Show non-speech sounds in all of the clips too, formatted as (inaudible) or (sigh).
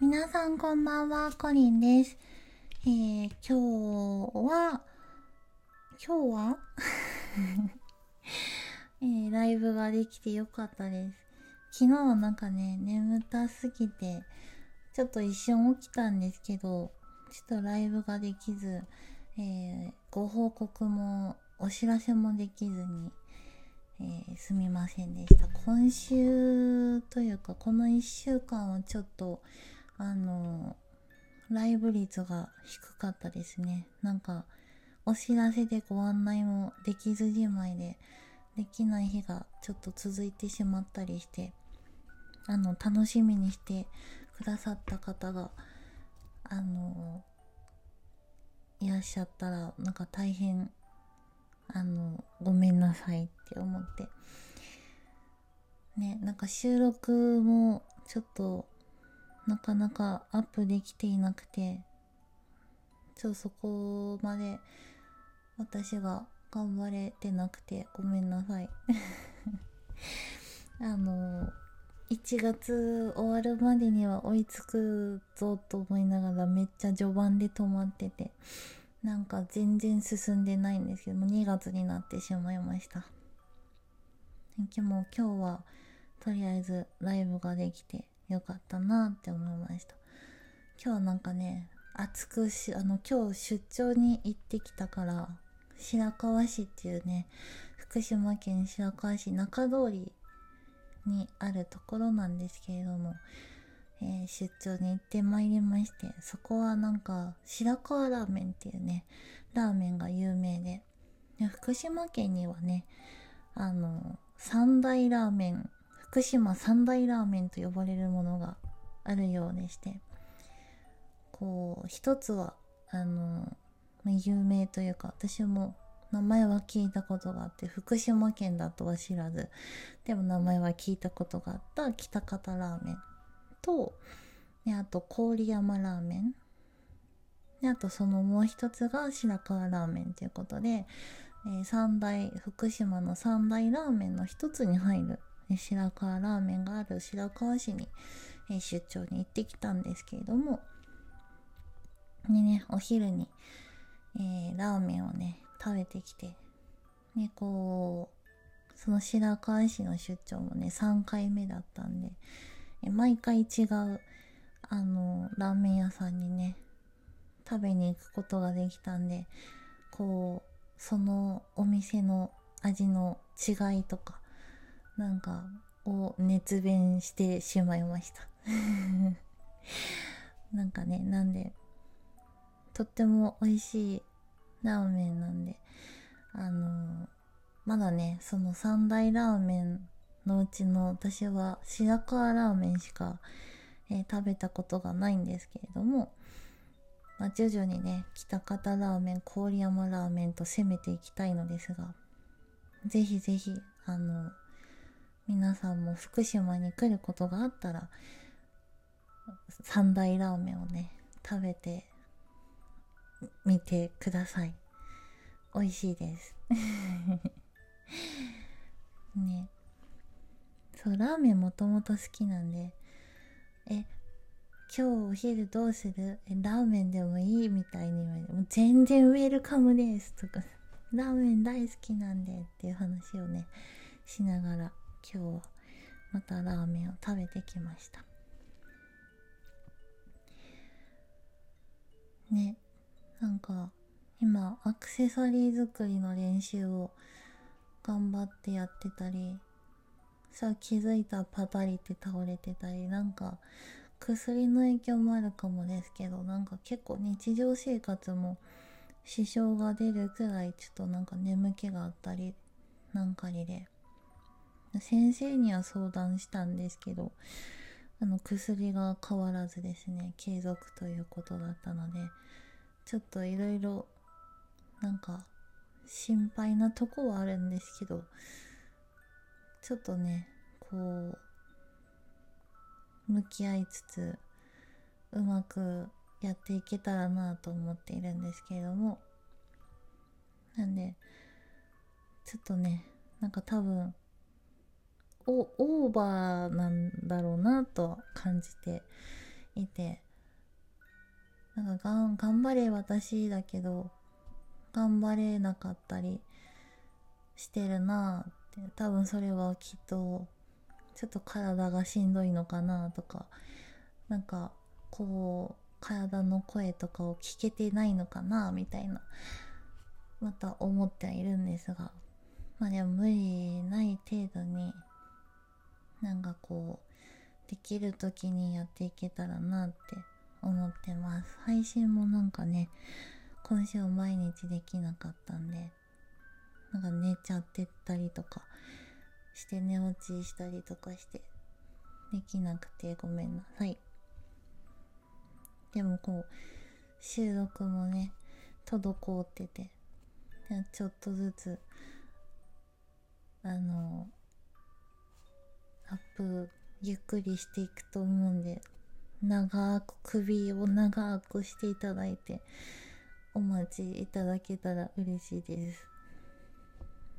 皆さんこんばんは、コリンです。えー、今日は、今日は？(laughs) えー、ライブができてよかったです。昨日はなんかね、眠たすぎて、ちょっと一瞬起きたんですけど、ちょっとライブができず、えー、ご報告もお知らせもできずに、えー、すみませんでした。今週というか、この1週間はちょっと、あの、ライブ率が低かったですね。なんか、お知らせでご案内もできずじまいで、できない日がちょっと続いてしまったりして、あの、楽しみにしてくださった方が、あの、いらっしゃったら、なんか大変、あの、ごめんなさいって思って。ね、なんか収録もちょっとなかなかアップできていなくて、ちょっとそこまで私が頑張れてなくてごめんなさい (laughs) あの、1月終わるまでには追いつくぞと思いながらめっちゃ序盤で止まってて、なんか全然進んでないんですけども、2月になってしまいました。でも今日はとりあえずライブができてよかったなって思いました。今日なんかね暑くしあの今日出張に行ってきたから白河市っていうね福島県白河市中通りにあるところなんですけれども、えー、出張に行ってまいりましてそこはなんか白河ラーメンっていうねラーメンが有名でで福島県にはねあの三大ラーメン福島三大ラーメンと呼ばれるものがあるようでしてこう一つはあの有名というか私も名前は聞いたことがあって福島県だとは知らずでも名前は聞いたことがあった北方ラーメンとであと郡山ラーメン。であとそのもう一つが白河ラーメンということで、えー、三大福島の三大ラーメンの一つに入る白河ラーメンがある白河市に、え出張に行ってきたんですけれども、にね、お昼に、えー、ラーメンをね、食べてきて、ね、こう、その白河市の出張もね、3回目だったんで、え毎回違う、あの、ラーメン屋さんにね、食べに行くことができたんで、こう、そのお店の味の違いとか、なんかを熱弁してしまいました。(laughs) なんかねなんでとっても美味しいラーメンなんであのー、まだねその三大ラーメンのうちの私は白河ラーメンしか、えー、食べたことがないんですけれども、まあ、徐々にね北方ラーメン郡山ラーメンと攻めていきたいのですがぜひぜひあの皆さんも福島に来ることがあったら三大ラーメンをね食べてみてください。美味しいです。(laughs) ね。そうラーメンもともと好きなんでえ今日お昼どうする？えラーメンでもいいみたいに言われて全然ウェルカムですとかラーメン大好きなんでっていう話をねしながら今日はまたラーメンを食べてきました。ねなんか今アクセサリー作りの練習を頑張ってやってたりさあ気づいたらパタリって倒れてたりなんか薬の影響もあるかもですけどなんか結構日常生活も支障が出るくらいちょっとなんか眠気があったりなんかにで。先生には相談したんですけどあの薬が変わらずですね継続ということだったのでちょっといろいろなんか心配なとこはあるんですけどちょっとねこう向き合いつつうまくやっていけたらなと思っているんですけれどもなんでちょっとねなんか多分オーバーなんだろうなと感じていて。なんかが頑張れ私だけど頑張れなかったりしてるなって。多分それはきっとちょっと体がしんどいのかなとか。なんかこう体の声とかを聞けてないのかなみたいな。また思ってはいるんですが。まあでも無理ない程度になんかこうできる時にやっていけたらなって思ってます。配信もなんかね今週毎日できなかったんでなんか寝ちゃってたりとかして寝落ちしたりとかしてできなくてごめんなさい。でもこう収録もね滞っててちょっとずつあのアップゆっくりしていくと思うんで長く首を長くしていただいてお待ちいただけたら嬉しいです。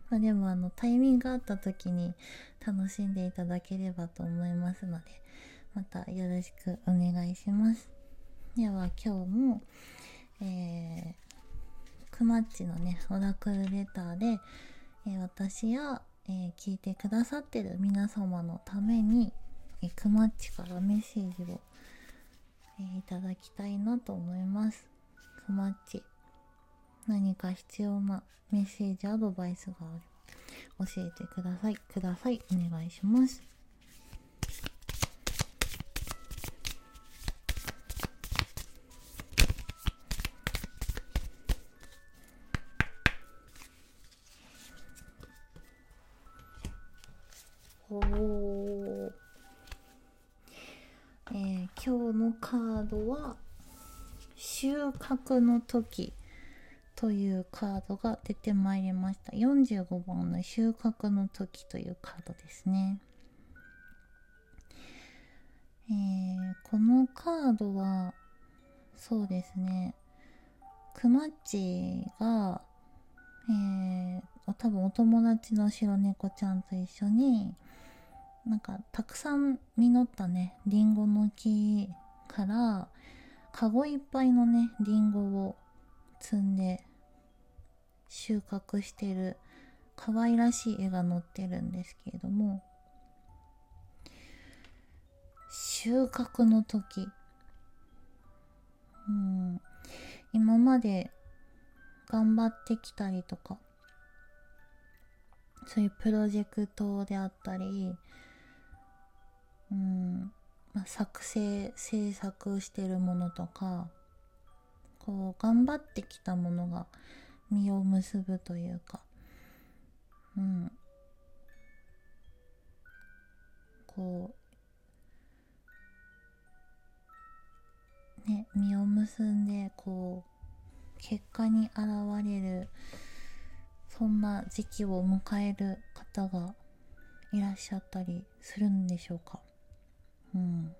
まあ、でもあのタイミングがあった時に楽しんでいただければと思いますのでまたよろしくお願いします。では今日も、えー、クマッチのねオラクルレターで、えー、私や、えー、聞いてくださってる皆様のために、えー、クマッチからメッセージを、えー、いただきたいなと思います。クマッチ何か必要なメッセージアドバイスがあれば教えてください。ください。お願いします。ドは収穫の時というカードが出てまいりました。45番の収穫の時というカードですね。えー、このカードはそうですね。くまっちがえー、多分お友達の白猫ちゃんと一緒になんかたくさん実ったね。りんごの木からカゴいっぱいのねりんごを積んで収穫してる可愛らしい絵が載ってるんですけれども収穫の時。うん。今まで頑張ってきたりとかそういうプロジェクトであったりうん。まあ、作成制作してるものとかこう頑張ってきたものが実を結ぶというかうん。こうね実を結んでこう結果に現れるそんな時期を迎える方がいらっしゃったりするんでしょうか？うん。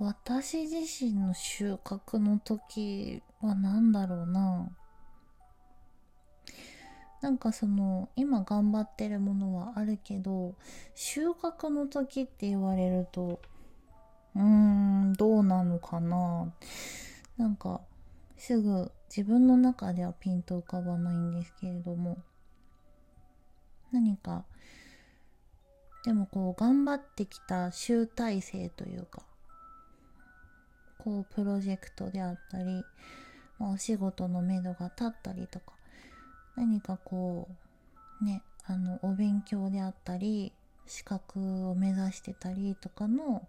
私自身の収穫の時は何だろうな。なんかその今頑張ってるものはあるけど収穫の時って言われるとうーんどうなのかな。なんかすぐ自分の中ではピンと浮かばないんですけれども何かでもこう頑張ってきた集大成というかこうプロジェクトであったり、まあ、お仕事のめどが立ったりとか何かこうねあのお勉強であったり資格を目指してたりとかの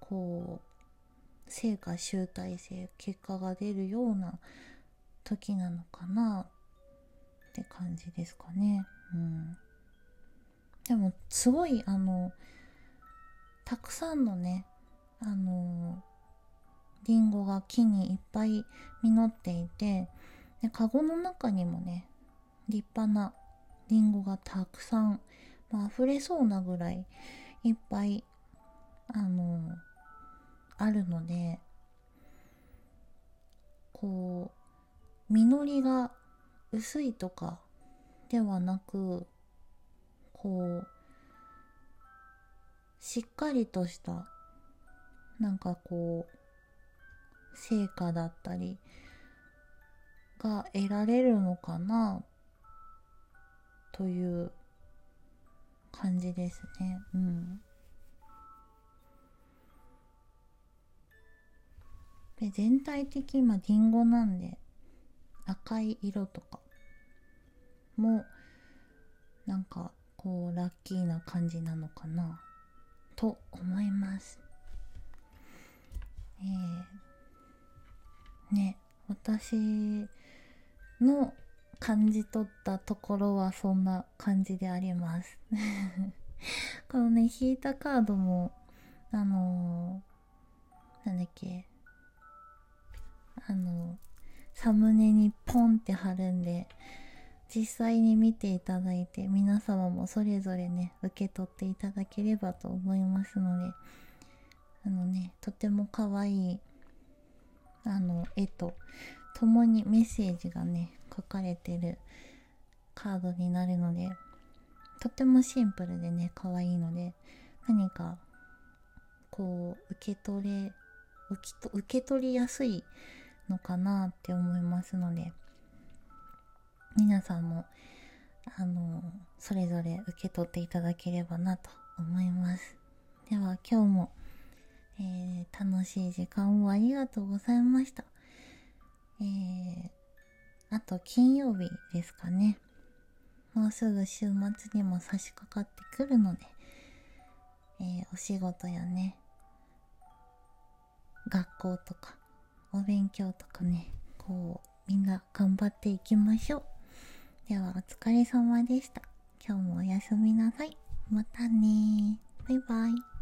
こう成果集大成結果が出るような時なのかなって感じですかね。うんでもすごいあのたくさんのねあのりんごが木にいっぱい実っていてでカゴの中にもね立派なりんごがたくさん、まあ溢れそうなぐらいいっぱいあのあるのでこう実りが薄いとかではなくこうしっかりとしたなんかこう成果だったりが得られるのかなという感じですね。うん。で全体的今りんごなんで赤い色とかもなんかこうラッキーな感じなのかな？と思います。えー、ね私の感じ取ったところはそんな感じであります。(laughs) このね引いたカードもあのー、なんだっけ？あのサムネにポンって貼るんで実際に見ていただいて皆様もそれぞれね受け取っていただければと思いますのであのねとても可愛いあの絵と共にメッセージがね書かれてるカードになるのでとてもシンプルでね可愛いので何かこう受け取れ受け取りやすいのかなって思いますので皆さんもあのそれぞれ受け取っていただければなと思います。では今日も、えー、楽しい時間をありがとうございました。えー、あと金曜日ですかね。もうすぐ週末にも差し掛かってくるので、えー、お仕事やね学校とかお勉強とかねこうみんな頑張っていきましょう。ではお疲れ様でした。今日もおやすみなさい。またねバイバイ。